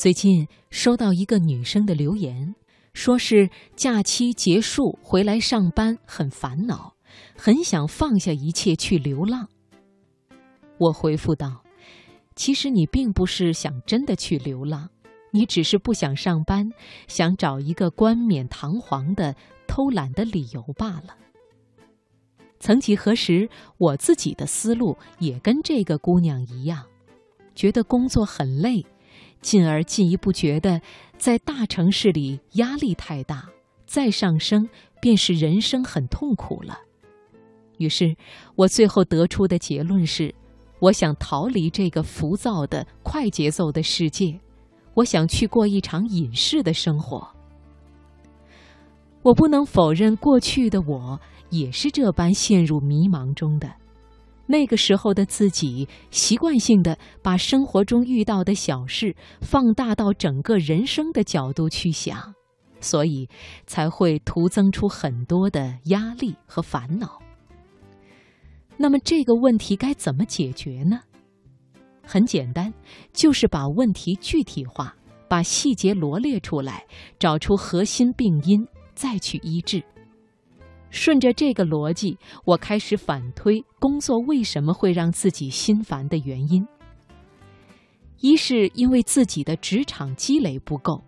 最近收到一个女生的留言，说是假期结束回来上班很烦恼，很想放下一切去流浪。我回复道：“其实你并不是想真的去流浪，你只是不想上班，想找一个冠冕堂皇的偷懒的理由罢了。”曾几何时，我自己的思路也跟这个姑娘一样，觉得工作很累。进而进一步觉得，在大城市里压力太大，再上升便是人生很痛苦了。于是，我最后得出的结论是：我想逃离这个浮躁的快节奏的世界，我想去过一场隐士的生活。我不能否认，过去的我也是这般陷入迷茫中的。那个时候的自己，习惯性的把生活中遇到的小事放大到整个人生的角度去想，所以才会徒增出很多的压力和烦恼。那么这个问题该怎么解决呢？很简单，就是把问题具体化，把细节罗列出来，找出核心病因，再去医治。顺着这个逻辑，我开始反推工作为什么会让自己心烦的原因。一是因为自己的职场积累不够，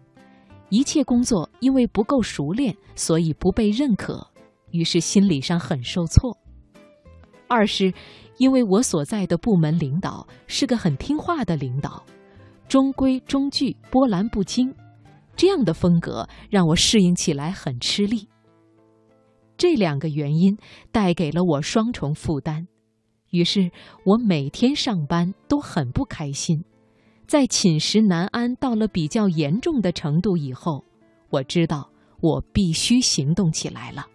一切工作因为不够熟练，所以不被认可，于是心理上很受挫。二是因为我所在的部门领导是个很听话的领导，中规中矩、波澜不惊，这样的风格让我适应起来很吃力。这两个原因带给了我双重负担，于是我每天上班都很不开心，在寝食难安到了比较严重的程度以后，我知道我必须行动起来了。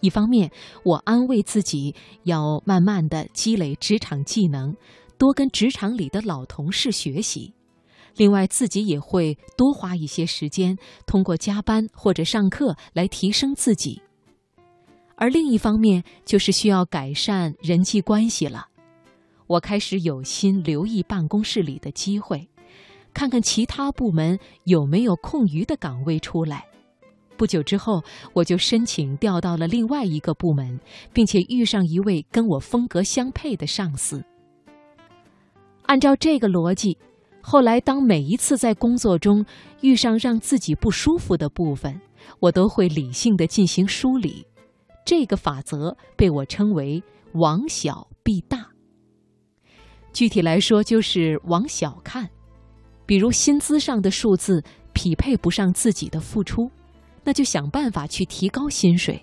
一方面，我安慰自己要慢慢的积累职场技能，多跟职场里的老同事学习；另外，自己也会多花一些时间，通过加班或者上课来提升自己。而另一方面，就是需要改善人际关系了。我开始有心留意办公室里的机会，看看其他部门有没有空余的岗位出来。不久之后，我就申请调到了另外一个部门，并且遇上一位跟我风格相配的上司。按照这个逻辑，后来当每一次在工作中遇上让自己不舒服的部分，我都会理性的进行梳理。这个法则被我称为“往小必大”。具体来说，就是往小看，比如薪资上的数字匹配不上自己的付出，那就想办法去提高薪水；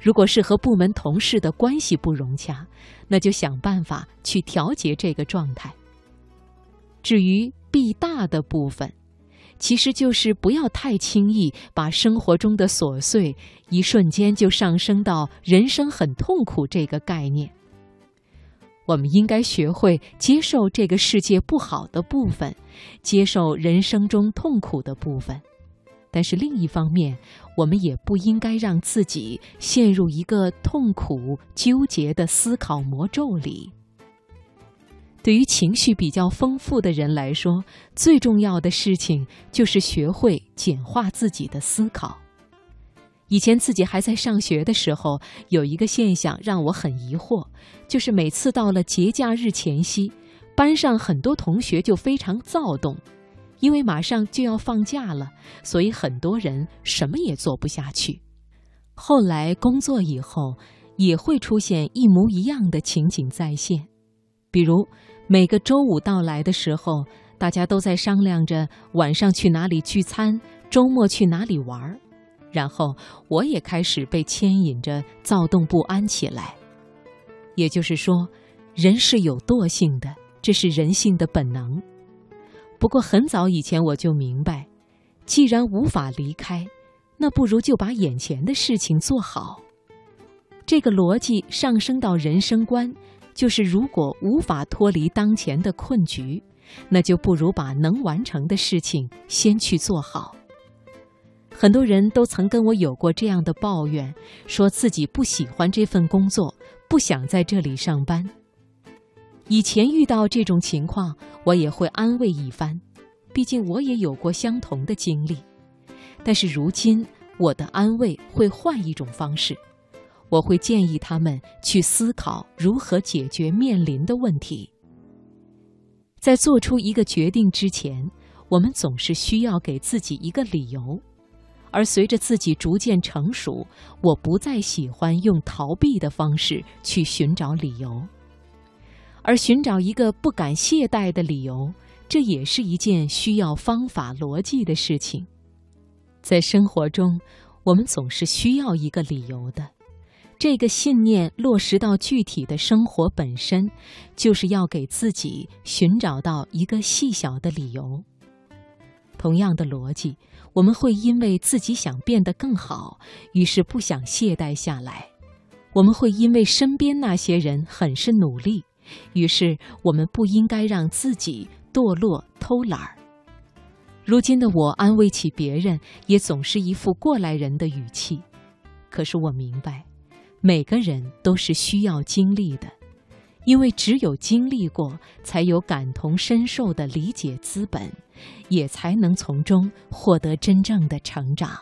如果是和部门同事的关系不融洽，那就想办法去调节这个状态。至于弊大的部分，其实就是不要太轻易把生活中的琐碎一瞬间就上升到人生很痛苦这个概念。我们应该学会接受这个世界不好的部分，接受人生中痛苦的部分，但是另一方面，我们也不应该让自己陷入一个痛苦纠结的思考魔咒里。对于情绪比较丰富的人来说，最重要的事情就是学会简化自己的思考。以前自己还在上学的时候，有一个现象让我很疑惑，就是每次到了节假日前夕，班上很多同学就非常躁动，因为马上就要放假了，所以很多人什么也做不下去。后来工作以后，也会出现一模一样的情景再现，比如。每个周五到来的时候，大家都在商量着晚上去哪里聚餐，周末去哪里玩儿。然后我也开始被牵引着躁动不安起来。也就是说，人是有惰性的，这是人性的本能。不过很早以前我就明白，既然无法离开，那不如就把眼前的事情做好。这个逻辑上升到人生观。就是如果无法脱离当前的困局，那就不如把能完成的事情先去做好。很多人都曾跟我有过这样的抱怨，说自己不喜欢这份工作，不想在这里上班。以前遇到这种情况，我也会安慰一番，毕竟我也有过相同的经历。但是如今，我的安慰会换一种方式，我会建议他们去思考如何解决面临的问题。在做出一个决定之前，我们总是需要给自己一个理由。而随着自己逐渐成熟，我不再喜欢用逃避的方式去寻找理由，而寻找一个不敢懈怠的理由，这也是一件需要方法逻辑的事情。在生活中，我们总是需要一个理由的。这个信念落实到具体的生活本身，就是要给自己寻找到一个细小的理由。同样的逻辑，我们会因为自己想变得更好，于是不想懈怠下来；我们会因为身边那些人很是努力，于是我们不应该让自己堕落偷懒儿。如今的我安慰起别人，也总是一副过来人的语气。可是我明白，每个人都是需要经历的。因为只有经历过，才有感同身受的理解资本，也才能从中获得真正的成长。